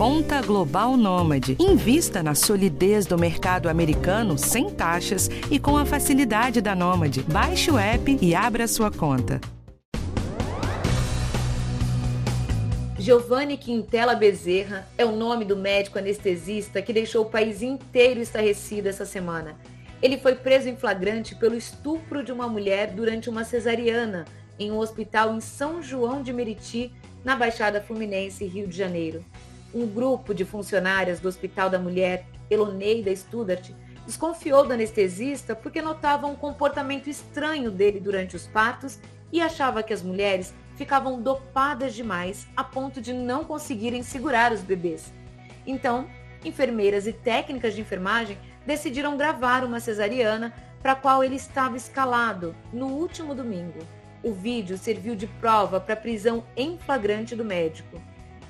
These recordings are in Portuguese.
Conta Global Nômade. Invista na solidez do mercado americano sem taxas e com a facilidade da Nômade. Baixe o app e abra sua conta. Giovanni Quintela Bezerra é o nome do médico anestesista que deixou o país inteiro estarrecido essa semana. Ele foi preso em flagrante pelo estupro de uma mulher durante uma cesariana em um hospital em São João de Meriti, na Baixada Fluminense, Rio de Janeiro. Um grupo de funcionárias do Hospital da Mulher, Eloneida Studart, desconfiou do anestesista porque notava um comportamento estranho dele durante os partos e achava que as mulheres ficavam dopadas demais a ponto de não conseguirem segurar os bebês. Então, enfermeiras e técnicas de enfermagem decidiram gravar uma cesariana para a qual ele estava escalado no último domingo. O vídeo serviu de prova para a prisão em flagrante do médico.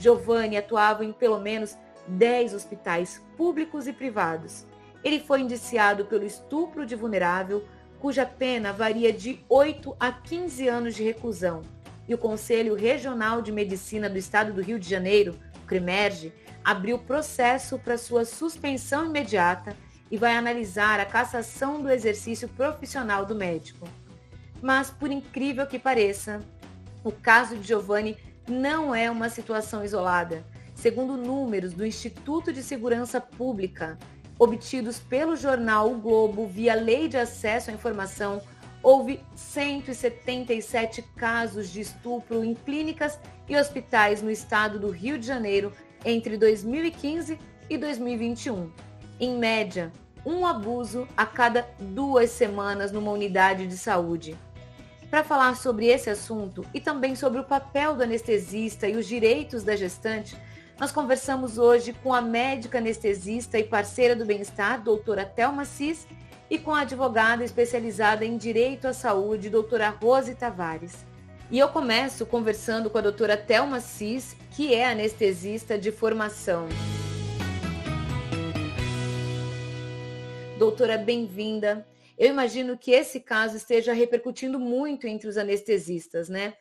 Giovanni atuava em pelo menos 10 hospitais públicos e privados. Ele foi indiciado pelo estupro de vulnerável, cuja pena varia de 8 a 15 anos de reclusão. E o Conselho Regional de Medicina do Estado do Rio de Janeiro, o CRIMERGE, abriu processo para sua suspensão imediata e vai analisar a cassação do exercício profissional do médico. Mas, por incrível que pareça, o caso de Giovanni não é uma situação isolada. Segundo números do Instituto de Segurança Pública, obtidos pelo jornal O Globo via Lei de Acesso à Informação, houve 177 casos de estupro em clínicas e hospitais no estado do Rio de Janeiro entre 2015 e 2021. Em média, um abuso a cada duas semanas numa unidade de saúde. Para falar sobre esse assunto e também sobre o papel do anestesista e os direitos da gestante, nós conversamos hoje com a médica anestesista e parceira do bem-estar, doutora Thelma Cis, e com a advogada especializada em direito à saúde, doutora Rose Tavares. E eu começo conversando com a doutora Thelma Cis, que é anestesista de formação. Doutora, bem-vinda. Eu imagino que esse caso esteja repercutindo muito entre os anestesistas, né?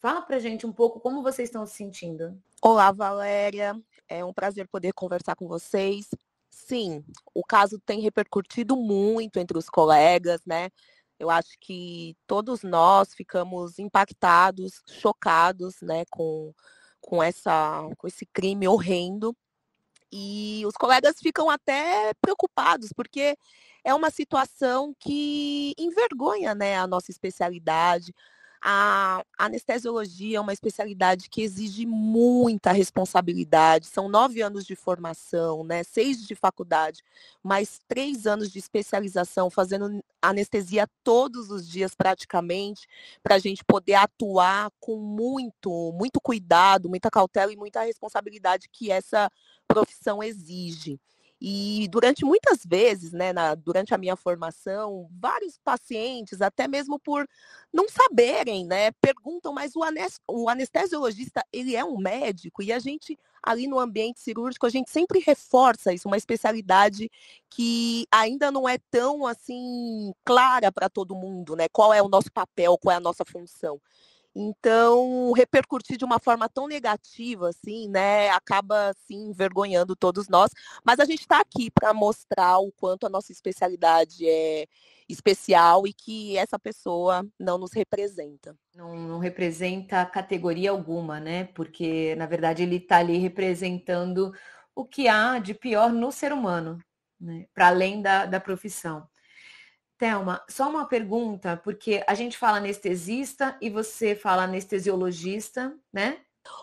Fala pra gente um pouco como vocês estão se sentindo. Olá, Valéria. É um prazer poder conversar com vocês. Sim, o caso tem repercutido muito entre os colegas, né? Eu acho que todos nós ficamos impactados, chocados, né, com, com, essa, com esse crime horrendo. E os colegas ficam até preocupados, porque é uma situação que envergonha né, a nossa especialidade. A anestesiologia é uma especialidade que exige muita responsabilidade. São nove anos de formação, né? seis de faculdade, mais três anos de especialização, fazendo anestesia todos os dias praticamente, para a gente poder atuar com muito, muito cuidado, muita cautela e muita responsabilidade que essa profissão exige. E durante muitas vezes, né, na, durante a minha formação, vários pacientes, até mesmo por não saberem, né, perguntam, mas o, o anestesiologista, ele é um médico? E a gente, ali no ambiente cirúrgico, a gente sempre reforça isso, uma especialidade que ainda não é tão, assim, clara para todo mundo, né, qual é o nosso papel, qual é a nossa função. Então, repercutir de uma forma tão negativa, assim, né, acaba, assim, envergonhando todos nós. Mas a gente está aqui para mostrar o quanto a nossa especialidade é especial e que essa pessoa não nos representa. Não, não representa categoria alguma, né? Porque, na verdade, ele está ali representando o que há de pior no ser humano, né? para além da, da profissão. Thelma, só uma pergunta, porque a gente fala anestesista e você fala anestesiologista, né?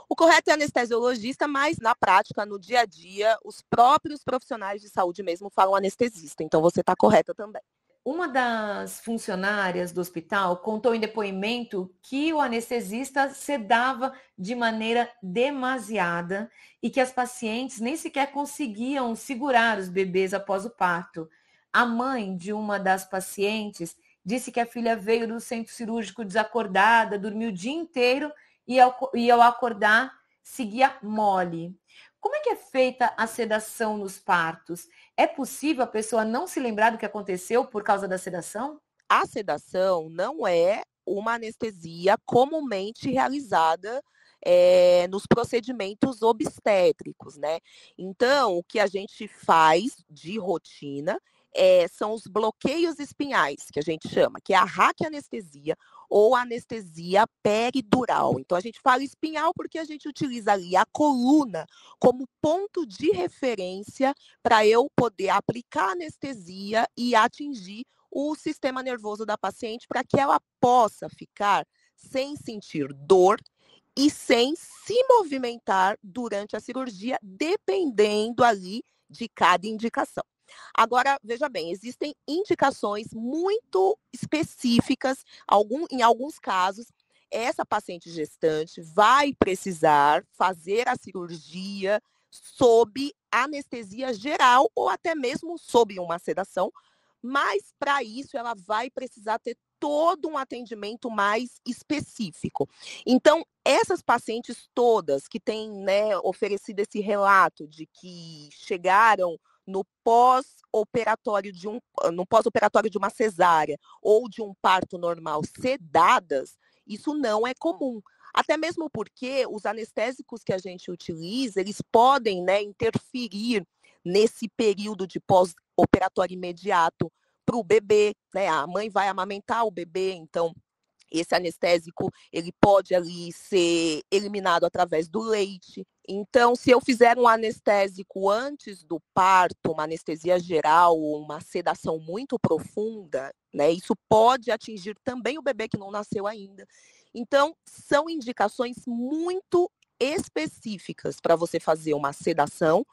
O correto é anestesiologista, mas na prática, no dia a dia, os próprios profissionais de saúde mesmo falam anestesista. Então você está correta também. Uma das funcionárias do hospital contou em depoimento que o anestesista sedava de maneira demasiada e que as pacientes nem sequer conseguiam segurar os bebês após o parto. A mãe de uma das pacientes disse que a filha veio do centro cirúrgico desacordada, dormiu o dia inteiro e ao, e ao acordar seguia mole. Como é que é feita a sedação nos partos? É possível a pessoa não se lembrar do que aconteceu por causa da sedação? A sedação não é uma anestesia comumente realizada é, nos procedimentos obstétricos, né? Então, o que a gente faz de rotina é, são os bloqueios espinhais, que a gente chama, que é a raquianestesia ou anestesia peridural. Então, a gente fala espinhal porque a gente utiliza ali a coluna como ponto de referência para eu poder aplicar anestesia e atingir o sistema nervoso da paciente para que ela possa ficar sem sentir dor e sem se movimentar durante a cirurgia, dependendo ali de cada indicação. Agora, veja bem, existem indicações muito específicas, algum, em alguns casos, essa paciente gestante vai precisar fazer a cirurgia sob anestesia geral ou até mesmo sob uma sedação, mas para isso ela vai precisar ter todo um atendimento mais específico. Então, essas pacientes todas que têm né, oferecido esse relato de que chegaram no pós-operatório de um no pós-operatório de uma cesárea ou de um parto normal sedadas, isso não é comum. Até mesmo porque os anestésicos que a gente utiliza, eles podem né, interferir nesse período de pós-operatório imediato para o bebê, né? A mãe vai amamentar o bebê, então esse anestésico ele pode ali ser eliminado através do leite. Então, se eu fizer um anestésico antes do parto, uma anestesia geral, uma sedação muito profunda, né, isso pode atingir também o bebê que não nasceu ainda. Então, são indicações muito específicas para você fazer uma sedação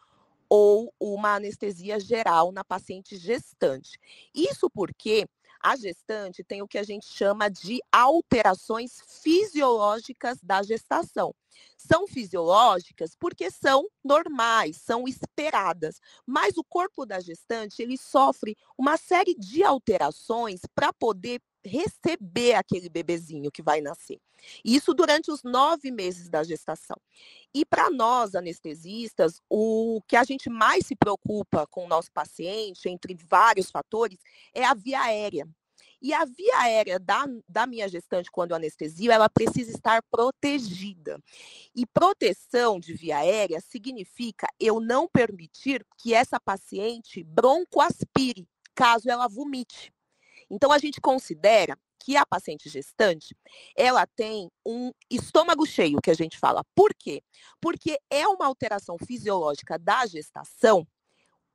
ou uma anestesia geral na paciente gestante. Isso porque a gestante tem o que a gente chama de alterações fisiológicas da gestação. São fisiológicas porque são normais, são esperadas, mas o corpo da gestante ele sofre uma série de alterações para poder receber aquele bebezinho que vai nascer. Isso durante os nove meses da gestação. E para nós, anestesistas, o que a gente mais se preocupa com o nosso paciente, entre vários fatores, é a via aérea. E a via aérea da, da minha gestante, quando anestesio, ela precisa estar protegida. E proteção de via aérea significa eu não permitir que essa paciente broncoaspire, caso ela vomite. Então, a gente considera que a paciente gestante, ela tem um estômago cheio, que a gente fala. Por quê? Porque é uma alteração fisiológica da gestação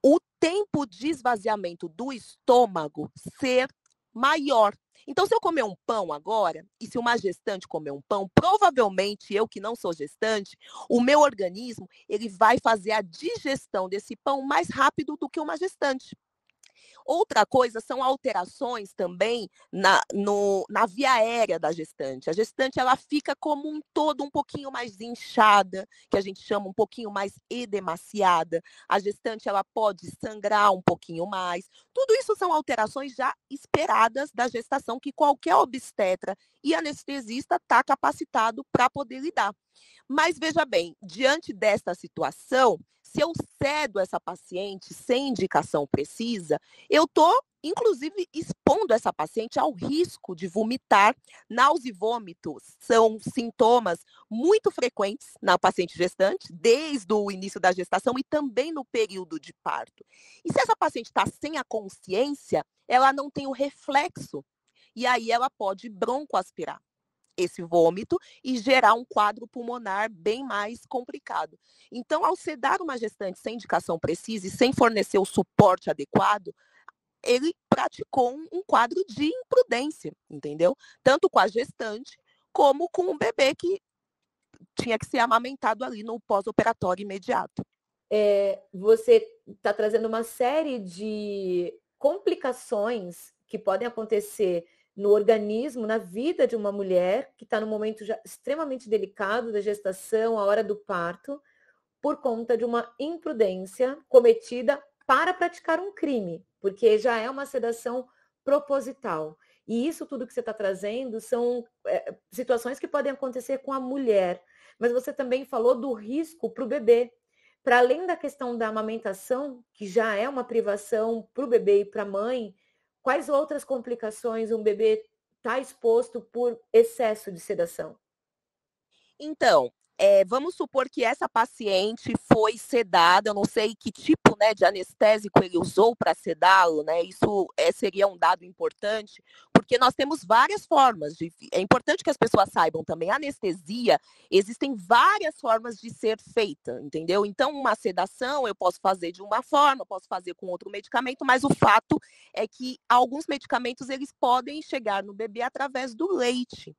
o tempo de esvaziamento do estômago ser maior. Então, se eu comer um pão agora, e se uma gestante comer um pão, provavelmente eu que não sou gestante, o meu organismo ele vai fazer a digestão desse pão mais rápido do que uma gestante. Outra coisa são alterações também na, no, na via aérea da gestante. A gestante ela fica como um todo um pouquinho mais inchada, que a gente chama um pouquinho mais edemaciada. A gestante ela pode sangrar um pouquinho mais. Tudo isso são alterações já esperadas da gestação que qualquer obstetra e anestesista está capacitado para poder lidar. Mas veja bem, diante desta situação, se eu cedo essa paciente sem indicação precisa, eu estou, inclusive, expondo essa paciente ao risco de vomitar. Náusea e vômitos são sintomas muito frequentes na paciente gestante, desde o início da gestação e também no período de parto. E se essa paciente está sem a consciência, ela não tem o reflexo. E aí ela pode broncoaspirar esse vômito e gerar um quadro pulmonar bem mais complicado. Então, ao sedar uma gestante sem indicação precisa e sem fornecer o suporte adequado, ele praticou um, quadro de imprudência, entendeu? Tanto com a gestante como com o bebê que tinha que ser amamentado ali no pós-operatório imediato. É, você está trazendo uma série de complicações que podem acontecer no organismo, na vida de uma mulher que está no momento extremamente delicado da gestação, a hora do parto, por conta de uma imprudência cometida para praticar um crime, porque já é uma sedação proposital. E isso tudo que você está trazendo são é, situações que podem acontecer com a mulher, mas você também falou do risco para o bebê. Para além da questão da amamentação, que já é uma privação para o bebê e para a mãe, Quais outras complicações um bebê está exposto por excesso de sedação? Então, é, vamos supor que essa paciente foi sedada, eu não sei que tipo né, de anestésico ele usou para sedá-lo, né? Isso é, seria um dado importante, porque nós temos várias formas de. É importante que as pessoas saibam também. Anestesia, existem várias formas de ser feita, entendeu? Então, uma sedação eu posso fazer de uma forma, posso fazer com outro medicamento, mas o fato é que alguns medicamentos eles podem chegar no bebê através do leite.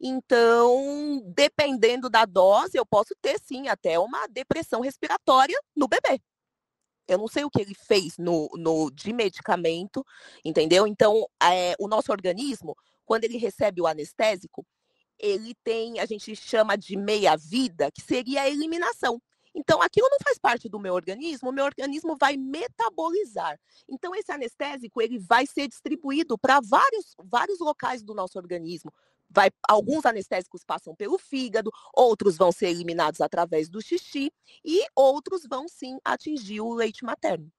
Então, dependendo da dose, eu posso ter sim até uma depressão respiratória no bebê. Eu não sei o que ele fez no, no de medicamento, entendeu? Então, é, o nosso organismo, quando ele recebe o anestésico, ele tem, a gente chama de meia-vida, que seria a eliminação. Então, aquilo não faz parte do meu organismo, o meu organismo vai metabolizar. Então, esse anestésico, ele vai ser distribuído para vários, vários locais do nosso organismo, vai, alguns anestésicos passam pelo fígado, outros vão ser eliminados através do xixi e outros vão sim atingir o leite materno.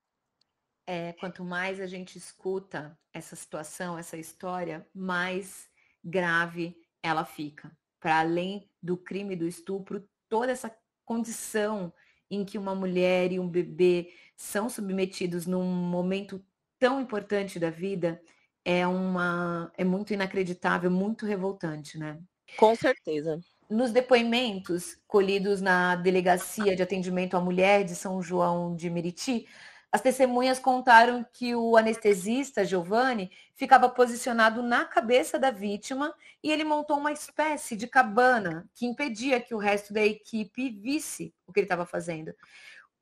É, quanto mais a gente escuta essa situação, essa história, mais grave ela fica. Para além do crime do estupro, toda essa condição em que uma mulher e um bebê são submetidos num momento tão importante da vida, é uma é muito inacreditável, muito revoltante, né? Com certeza. Nos depoimentos colhidos na Delegacia de Atendimento à Mulher de São João de Meriti, as testemunhas contaram que o anestesista Giovanni ficava posicionado na cabeça da vítima e ele montou uma espécie de cabana que impedia que o resto da equipe visse o que ele estava fazendo.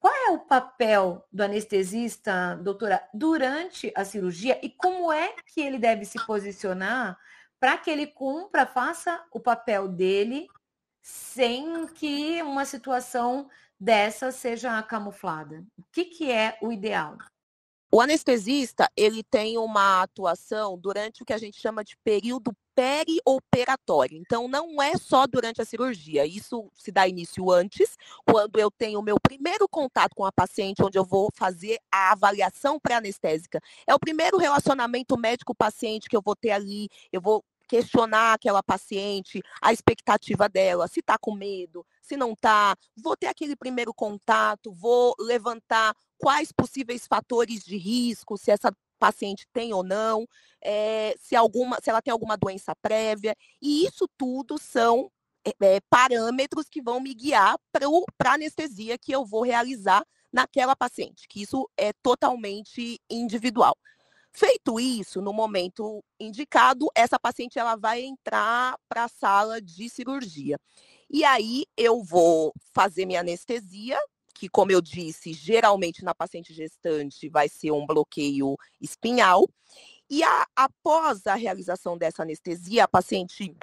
Qual é o papel do anestesista, doutora, durante a cirurgia e como é que ele deve se posicionar para que ele cumpra, faça o papel dele sem que uma situação dessa seja camuflada? O que, que é o ideal? O anestesista, ele tem uma atuação durante o que a gente chama de período perioperatório. Então, não é só durante a cirurgia. Isso se dá início antes, quando eu tenho o meu primeiro contato com a paciente, onde eu vou fazer a avaliação pré-anestésica. É o primeiro relacionamento médico-paciente que eu vou ter ali. Eu vou questionar aquela paciente, a expectativa dela, se está com medo, se não está. Vou ter aquele primeiro contato, vou levantar quais possíveis fatores de risco, se essa paciente tem ou não, é, se, alguma, se ela tem alguma doença prévia. E isso tudo são é, parâmetros que vão me guiar para a anestesia que eu vou realizar naquela paciente, que isso é totalmente individual. Feito isso, no momento indicado, essa paciente ela vai entrar para a sala de cirurgia. E aí eu vou fazer minha anestesia, que, como eu disse, geralmente na paciente gestante vai ser um bloqueio espinhal. E a, após a realização dessa anestesia, a paciente,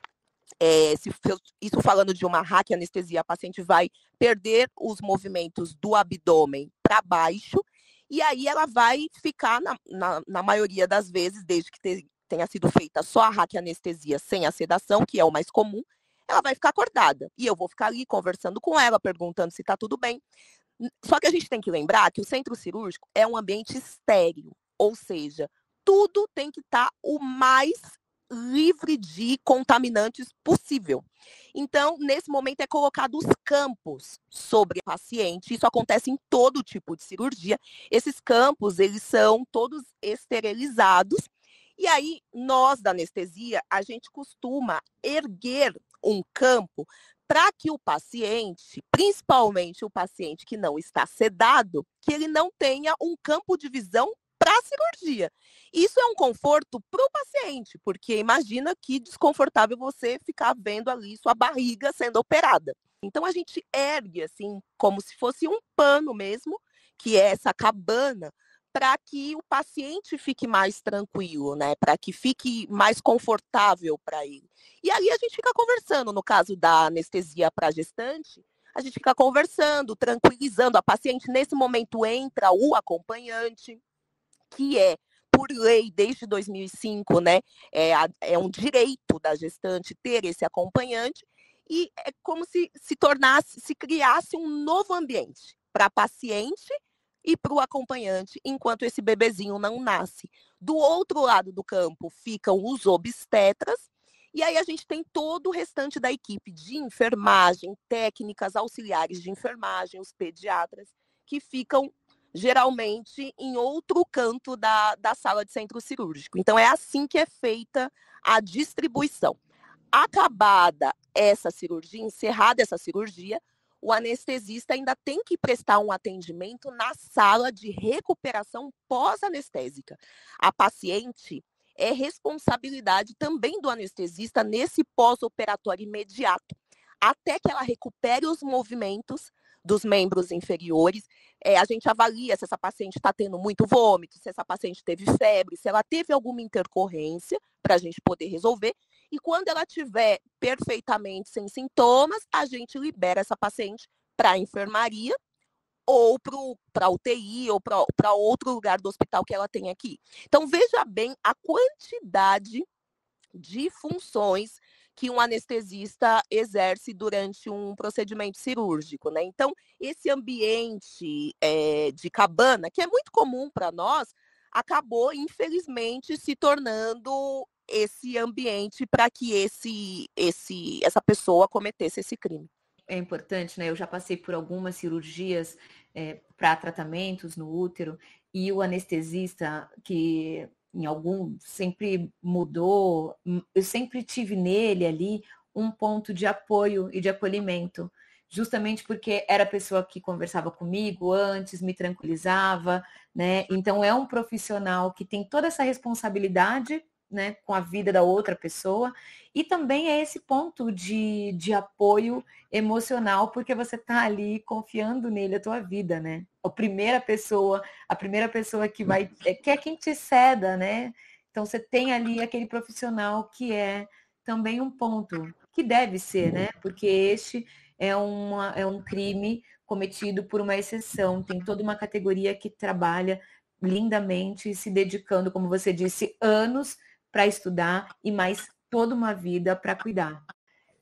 é, se, isso falando de uma anestesia, a paciente vai perder os movimentos do abdômen para baixo, e aí ela vai ficar, na, na, na maioria das vezes, desde que te, tenha sido feita só a anestesia sem a sedação, que é o mais comum, ela vai ficar acordada. E eu vou ficar ali conversando com ela, perguntando se está tudo bem. Só que a gente tem que lembrar que o centro cirúrgico é um ambiente estéreo, ou seja, tudo tem que estar tá o mais livre de contaminantes possível. Então, nesse momento é colocado os campos sobre o paciente. Isso acontece em todo tipo de cirurgia. Esses campos, eles são todos esterilizados. E aí, nós da anestesia, a gente costuma erguer um campo para que o paciente, principalmente o paciente que não está sedado, que ele não tenha um campo de visão para a cirurgia. Isso é um conforto para o paciente, porque imagina que desconfortável você ficar vendo ali sua barriga sendo operada. Então a gente ergue assim, como se fosse um pano mesmo, que é essa cabana para que o paciente fique mais tranquilo, né? Para que fique mais confortável para ele. E aí a gente fica conversando, no caso da anestesia para gestante, a gente fica conversando, tranquilizando a paciente. Nesse momento entra o acompanhante, que é por lei desde 2005, né? É, é um direito da gestante ter esse acompanhante e é como se se tornasse, se criasse um novo ambiente para a paciente e para o acompanhante enquanto esse bebezinho não nasce. Do outro lado do campo ficam os obstetras E aí a gente tem todo o restante da equipe de enfermagem, técnicas, auxiliares de enfermagem, os pediatras, que ficam geralmente em outro canto da, da sala de centro cirúrgico. Então é assim que é feita a distribuição. Acabada essa cirurgia, encerrada essa cirurgia, o anestesista ainda tem que prestar um atendimento na sala de recuperação pós-anestésica. A paciente é responsabilidade também do anestesista nesse pós-operatório imediato, até que ela recupere os movimentos dos membros inferiores. É, a gente avalia se essa paciente está tendo muito vômito, se essa paciente teve febre, se ela teve alguma intercorrência, para a gente poder resolver. E quando ela tiver perfeitamente sem sintomas, a gente libera essa paciente para a enfermaria ou para UTI ou para outro lugar do hospital que ela tem aqui. Então, veja bem a quantidade de funções que um anestesista exerce durante um procedimento cirúrgico, né? Então, esse ambiente é, de cabana, que é muito comum para nós, acabou, infelizmente, se tornando esse ambiente para que esse, esse, essa pessoa cometesse esse crime é importante, né? Eu já passei por algumas cirurgias é, para tratamentos no útero e o anestesista que em algum sempre mudou, hum, eu sempre tive nele ali um ponto de apoio e de acolhimento, justamente porque era a pessoa que conversava comigo antes, me tranquilizava, né? Então é um profissional que tem toda essa responsabilidade né, com a vida da outra pessoa. E também é esse ponto de, de apoio emocional, porque você está ali confiando nele a tua vida, né? A primeira pessoa, a primeira pessoa que vai, é, que é quem te ceda, né? Então você tem ali aquele profissional que é também um ponto que deve ser, né? Porque este é, uma, é um crime cometido por uma exceção, tem toda uma categoria que trabalha lindamente, se dedicando, como você disse, anos para estudar e mais toda uma vida para cuidar.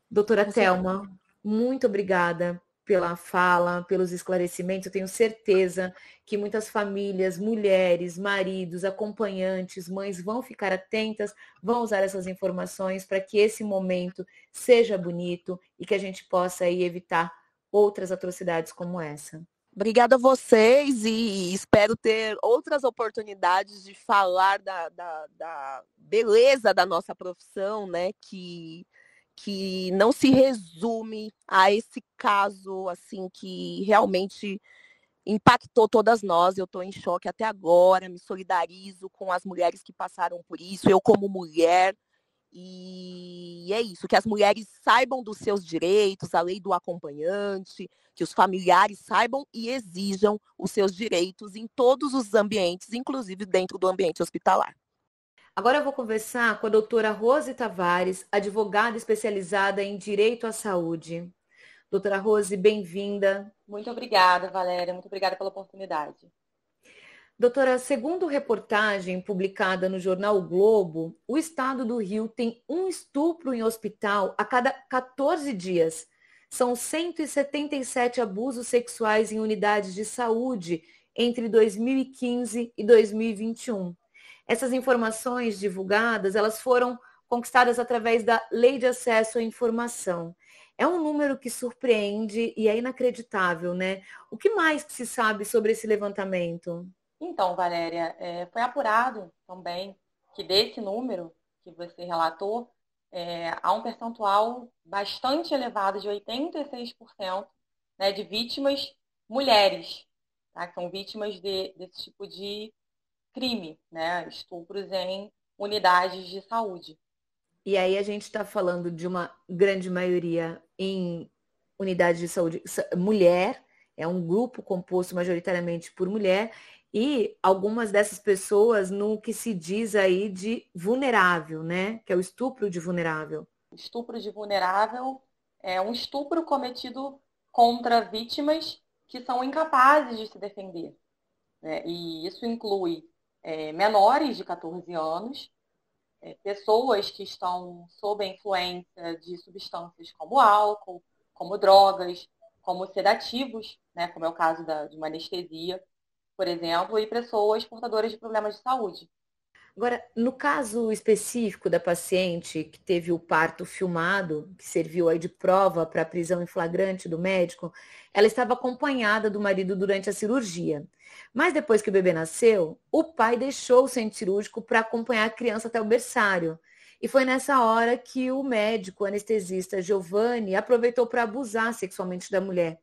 Doutora Você... Thelma, muito obrigada pela fala, pelos esclarecimentos. Eu tenho certeza que muitas famílias, mulheres, maridos, acompanhantes, mães vão ficar atentas, vão usar essas informações para que esse momento seja bonito e que a gente possa aí evitar outras atrocidades como essa. Obrigada a vocês e espero ter outras oportunidades de falar da, da, da, beleza da nossa profissão, né? Que, que não se resume a esse caso assim que realmente impactou todas nós. Eu estou em choque até agora, me solidarizo com as mulheres que passaram por isso. Eu, como mulher, e é isso, que as mulheres saibam dos seus direitos, a lei do acompanhante, que os familiares saibam e exijam os seus direitos em todos os ambientes, inclusive dentro do ambiente hospitalar. Agora eu vou conversar com a doutora Rose Tavares, advogada especializada em direito à saúde. Doutora Rose, bem-vinda. Muito obrigada, Valéria. Muito obrigada pela oportunidade. Doutora, segundo reportagem publicada no jornal o Globo, o estado do Rio tem um estupro em hospital a cada 14 dias. São 177 abusos sexuais em unidades de saúde entre 2015 e 2021. Essas informações divulgadas, elas foram conquistadas através da Lei de Acesso à Informação. É um número que surpreende e é inacreditável, né? O que mais se sabe sobre esse levantamento? Então, Valéria, é, foi apurado também que desse número que você relatou, é, há um percentual bastante elevado de 86% né, de vítimas mulheres, tá? que são vítimas de, desse tipo de crime, né? estupros em unidades de saúde. E aí a gente está falando de uma grande maioria em unidades de saúde mulher, é um grupo composto majoritariamente por mulher, e algumas dessas pessoas no que se diz aí de vulnerável, né? Que é o estupro de vulnerável. Estupro de vulnerável é um estupro cometido contra vítimas que são incapazes de se defender. Né? E isso inclui é, menores de 14 anos, é, pessoas que estão sob a influência de substâncias como álcool, como drogas, como sedativos, né? como é o caso da, de uma anestesia por exemplo, e pessoas portadoras de problemas de saúde. Agora, no caso específico da paciente que teve o parto filmado, que serviu aí de prova para a prisão em flagrante do médico, ela estava acompanhada do marido durante a cirurgia. Mas depois que o bebê nasceu, o pai deixou o centro cirúrgico para acompanhar a criança até o berçário. E foi nessa hora que o médico anestesista Giovanni aproveitou para abusar sexualmente da mulher.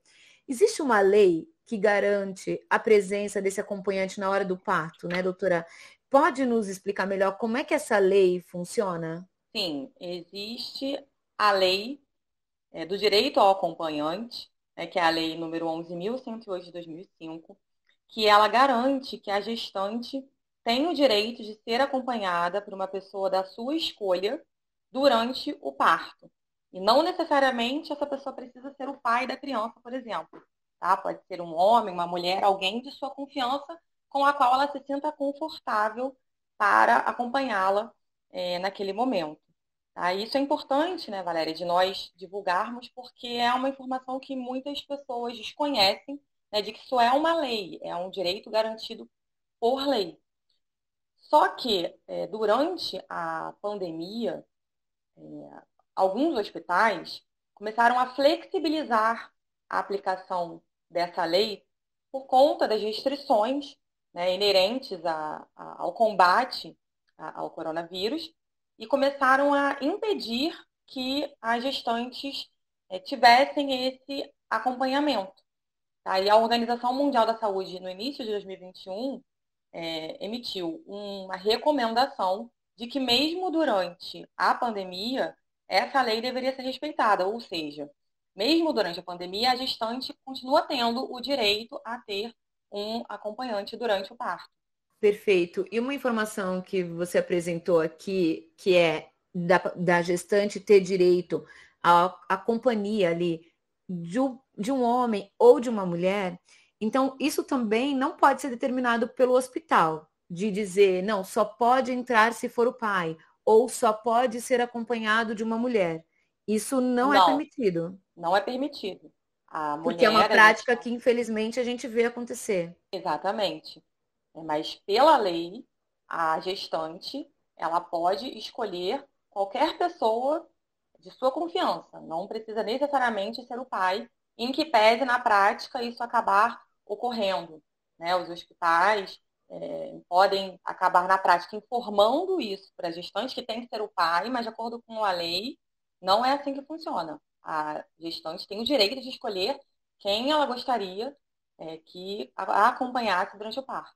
Existe uma lei que garante a presença desse acompanhante na hora do parto, né, doutora? Pode nos explicar melhor como é que essa lei funciona? Sim, existe a lei é, do direito ao acompanhante, né, que é a lei número 11.108 de 2005, que ela garante que a gestante tem o direito de ser acompanhada por uma pessoa da sua escolha durante o parto. E não necessariamente essa pessoa precisa ser o pai da criança, por exemplo. Tá? Pode ser um homem, uma mulher, alguém de sua confiança com a qual ela se sinta confortável para acompanhá-la é, naquele momento. Tá? Isso é importante, né, Valéria, de nós divulgarmos, porque é uma informação que muitas pessoas desconhecem, né, de que isso é uma lei, é um direito garantido por lei. Só que, é, durante a pandemia, é, alguns hospitais começaram a flexibilizar a aplicação dessa lei por conta das restrições né, inerentes a, a, ao combate ao coronavírus e começaram a impedir que as gestantes é, tivessem esse acompanhamento. Tá? E a Organização Mundial da Saúde, no início de 2021, é, emitiu uma recomendação de que mesmo durante a pandemia, essa lei deveria ser respeitada, ou seja, mesmo durante a pandemia, a gestante continua tendo o direito a ter um acompanhante durante o parto. Perfeito. E uma informação que você apresentou aqui, que é da, da gestante ter direito à, à companhia ali de, de um homem ou de uma mulher, então isso também não pode ser determinado pelo hospital, de dizer, não, só pode entrar se for o pai, ou só pode ser acompanhado de uma mulher. Isso não, é não é permitido. Não é permitido. A Porque é uma prática gente... que, infelizmente, a gente vê acontecer. Exatamente. É, mas, pela lei, a gestante ela pode escolher qualquer pessoa de sua confiança. Não precisa necessariamente ser o pai, em que pese, na prática, isso acabar ocorrendo. Né? Os hospitais é, podem acabar, na prática, informando isso para a gestante, que tem que ser o pai, mas, de acordo com a lei, não é assim que funciona a gestante tem o direito de escolher quem ela gostaria é, que a acompanhasse durante o parto.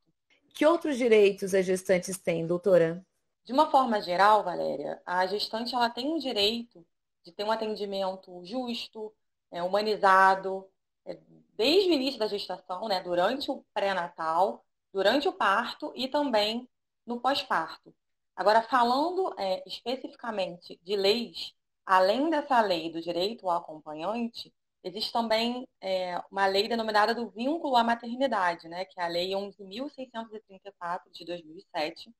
Que outros direitos as gestantes têm, doutora? De uma forma geral, Valéria, a gestante ela tem o direito de ter um atendimento justo, é, humanizado, é, desde o início da gestação, né, durante o pré-natal, durante o parto e também no pós-parto. Agora, falando é, especificamente de leis além dessa lei do direito ao acompanhante, existe também é, uma lei denominada do vínculo à maternidade, né, que é a Lei 11.634 de 2007,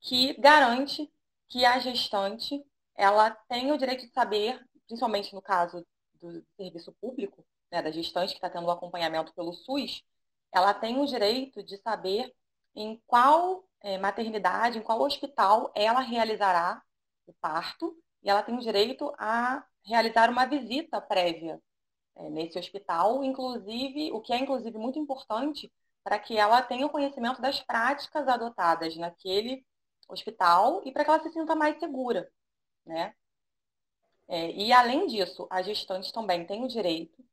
que garante que a gestante ela tem o direito de saber, principalmente no caso do serviço público, né, da gestante que está tendo o acompanhamento pelo SUS, ela tem o direito de saber em qual é, maternidade, em qual hospital ela realizará o parto e ela tem o direito a realizar uma visita prévia é, nesse hospital, inclusive, o que é inclusive muito importante para que ela tenha o conhecimento das práticas adotadas naquele hospital e para que ela se sinta mais segura, né? É, e além disso, a gestante também tem o direito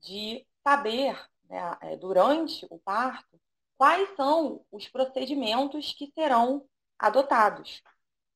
de saber, né, é, durante o parto, quais são os procedimentos que serão adotados.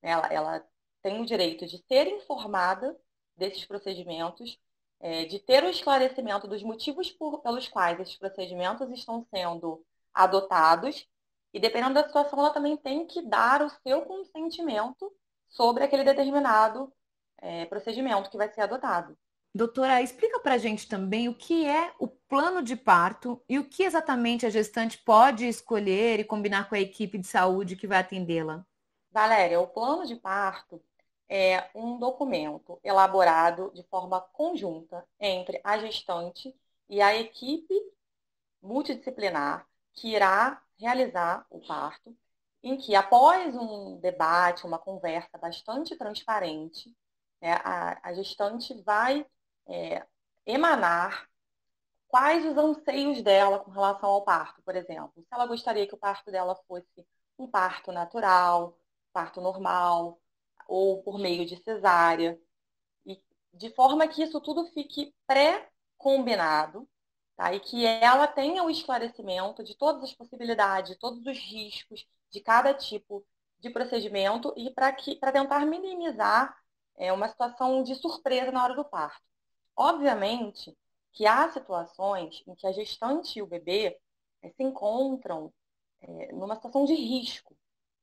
Ela, ela tem o direito de ser informada desses procedimentos, é, de ter o esclarecimento dos motivos por, pelos quais esses procedimentos estão sendo adotados, e dependendo da situação, ela também tem que dar o seu consentimento sobre aquele determinado é, procedimento que vai ser adotado. Doutora, explica para a gente também o que é o plano de parto e o que exatamente a gestante pode escolher e combinar com a equipe de saúde que vai atendê-la. Valéria, o plano de parto é um documento elaborado de forma conjunta entre a gestante e a equipe multidisciplinar que irá realizar o parto. em que, após um debate, uma conversa bastante transparente, né, a, a, gestante vai é, emanar quais os anseios dela com relação ao parto, por exemplo. Se ela gostaria que o parto dela fosse um parto natural, parto normal, ou por meio de cesárea, e de forma que isso tudo fique pré-combinado, tá? e que ela tenha o esclarecimento de todas as possibilidades, de todos os riscos de cada tipo de procedimento e para tentar minimizar é, uma situação de surpresa na hora do parto. Obviamente que há situações em que a gestante e o bebê é, se encontram é, numa situação de risco.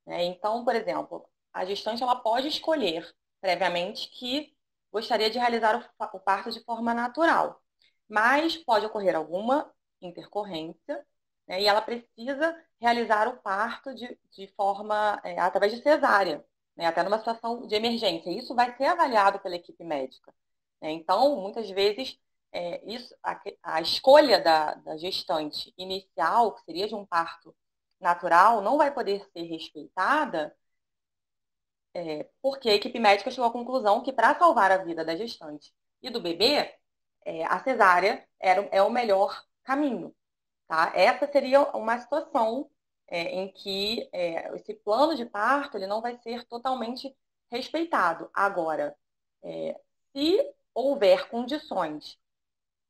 Né? Então, por exemplo, a gestante ela pode escolher previamente que gostaria de realizar o, parto de forma natural, mas pode ocorrer alguma intercorrência né? e ela precisa realizar o parto de, de forma é, através de cesárea, né? até numa situação de emergência. Isso vai ser avaliado pela equipe médica. Né? Então, muitas vezes, é, isso, a, a escolha da, da gestante inicial, que seria de um parto natural, não vai poder ser respeitada é, porque a equipe médica chegou à conclusão que para salvar a vida da gestante e do bebê, é, a cesárea era, é o melhor caminho. Tá? Essa seria uma situação é, em que é, esse plano de parto ele não vai ser totalmente respeitado. Agora, é, se houver condições,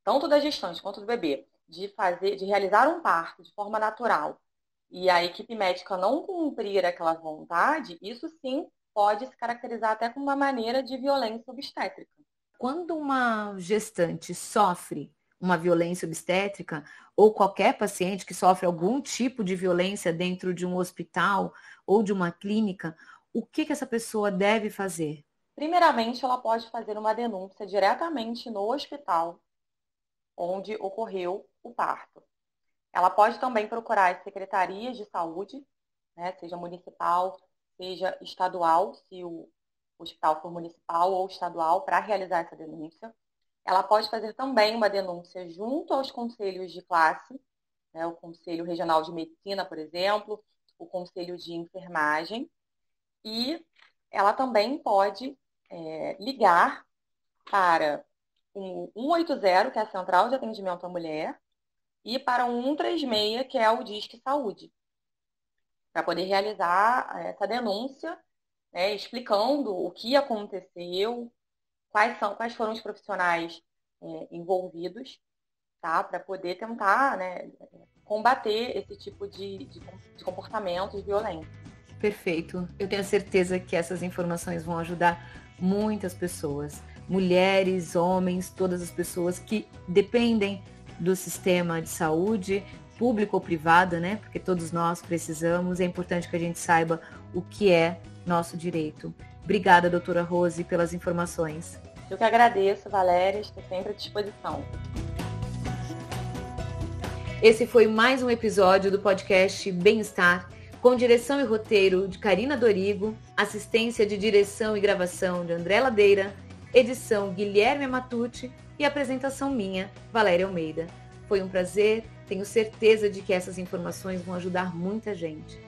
tanto da gestante quanto do bebê, de fazer, de realizar um parto de forma natural e a equipe médica não cumprir aquela vontade, isso sim pode se caracterizar até como uma maneira de violência obstétrica. Quando uma gestante sofre uma violência obstétrica ou qualquer paciente que sofre algum tipo de violência dentro de um hospital ou de uma clínica, o que, que essa pessoa deve fazer? Primeiramente, ela pode fazer uma denúncia diretamente no hospital onde ocorreu o parto. Ela pode também procurar as secretarias de saúde, né, seja municipal, seja estadual, se o hospital for municipal ou estadual, para realizar essa denúncia. Ela pode fazer também uma denúncia junto aos conselhos de classe, né, o Conselho Regional de Medicina, por exemplo, o Conselho de Enfermagem, e ela também pode é, ligar para o 180, que é a Central de Atendimento à Mulher, e para o 136, que é o Disque Saúde, para poder realizar essa denúncia, né, explicando o que aconteceu, quais são, quais foram os profissionais é, envolvidos, tá? Para poder tentar né, combater esse tipo de, de, de. Perfeito. Eu tenho certeza que essas informações vão ajudar muitas pessoas, mulheres, homens, todas as pessoas que dependem do sistema de saúde, público ou privado, né? Porque todos nós precisamos. É importante que a gente saiba o que é nosso direito. Obrigada, doutora Rose, pelas informações. Eu que agradeço, Valéria, estou sempre à disposição. Esse foi mais um episódio do podcast Bem-Estar, com direção e roteiro de Karina Dorigo, assistência de direção e gravação de André Ladeira, edição Guilherme Matucci e apresentação minha, Valéria Almeida. Foi um prazer, tenho certeza de que essas informações vão ajudar muita gente.